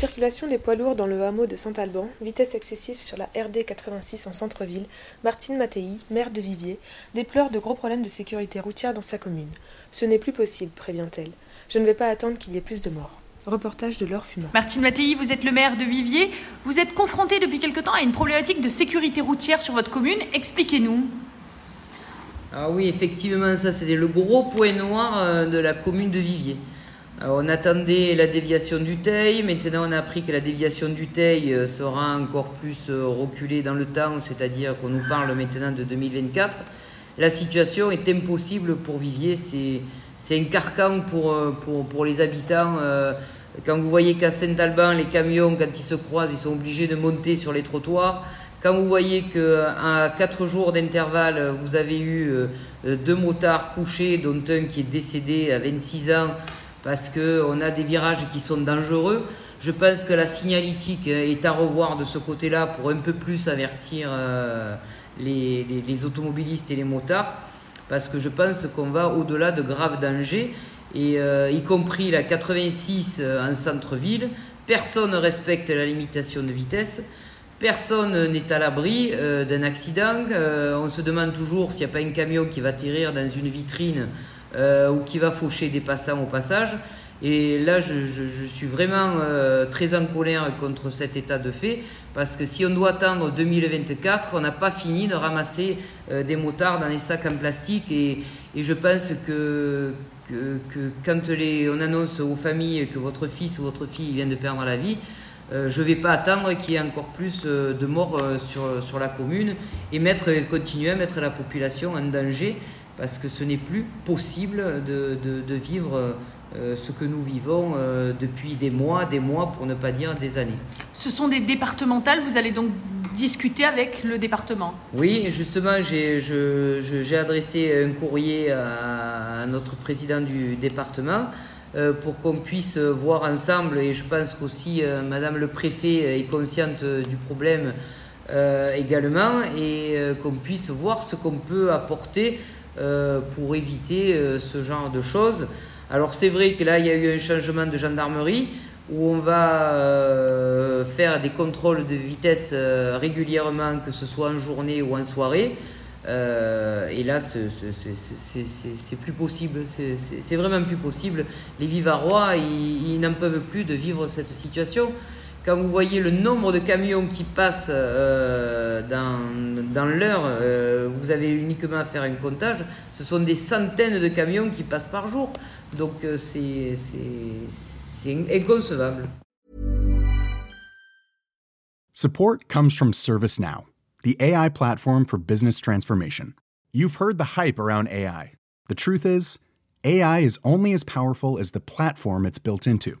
Circulation des poids lourds dans le hameau de Saint-Alban, vitesse excessive sur la RD 86 en centre-ville, Martine Mattei, maire de Viviers, déplore de gros problèmes de sécurité routière dans sa commune. Ce n'est plus possible, prévient-elle. Je ne vais pas attendre qu'il y ait plus de morts. Reportage de Laure Fuma. Martine Mattei, vous êtes le maire de Viviers. Vous êtes confronté depuis quelque temps à une problématique de sécurité routière sur votre commune. Expliquez-nous. Ah oui, effectivement, ça c'était le gros point noir euh, de la commune de Viviers. On attendait la déviation du Teil, maintenant on a appris que la déviation du Teil euh, sera encore plus euh, reculée dans le temps, c'est-à-dire qu'on nous parle maintenant de 2024. La situation est impossible pour Viviers, c'est, c'est un carcan pour, euh, pour, pour les habitants. Quand vous voyez qu'à Saint-Alban, les camions, quand ils se croisent, ils sont obligés de monter sur les trottoirs. Quand vous voyez qu'à 4 jours d'intervalle, vous avez eu deux motards couchés, dont un qui est décédé à 26 ans, parce qu'on a des virages qui sont dangereux. Je pense que la signalétique est à revoir de ce côté-là pour un peu plus avertir euh, les, automobilistes et les motards, parce que je pense qu'on va au-delà de graves dangers, et euh, y compris la 86 euh, en centre-ville, personne ne respecte la limitation de vitesse. Personne n'est à l'abri d'un accident. on se demande toujours s'il n'y a pas un camion qui va tirer dans une vitrine euh, ou qui va faucher des passants au passage. Et là, je, suis vraiment euh, très en colère contre cet état de fait, parce que si on doit attendre 2024, on n'a pas fini de ramasser euh, des motards dans les sacs en plastique. Et, je pense que, quand on annonce aux familles que votre fils ou votre fille vient de perdre la vie, je ne vais pas attendre qu'il y ait encore plus de morts sur, sur la commune et mettre, continuer à mettre la population en danger parce que ce n'est plus possible de, vivre euh, ce que nous vivons euh, depuis des mois, des mois, pour ne pas dire des années. Ce sont des départementales, vous allez donc discuter avec le département Oui, justement, j'ai adressé un courrier à, notre président du département euh, pour qu'on puisse voir ensemble, et je pense qu'aussi Madame le préfet est consciente du problème également, et qu'on puisse voir ce qu'on peut apporter euh, pour éviter euh, ce genre de choses. Alors c'est vrai que là, il y a eu un changement de gendarmerie où on va euh, faire des contrôles de vitesse régulièrement, que ce soit en journée ou en soirée. et là, c'est plus possible. C'est vraiment plus possible. Les Vivarois, ils, ils n'en peuvent plus de vivre cette situation. Quand vous voyez le nombre de camions qui passent euh, dans, l'heure, euh, vous avez uniquement à faire un comptage, ce sont des centaines de camions qui passent par jour. Donc euh, c'est inconcevable. Support comes from ServiceNow, the AI platform for business transformation. You've heard the hype around AI. The truth is, AI is only as powerful as the platform it's built into.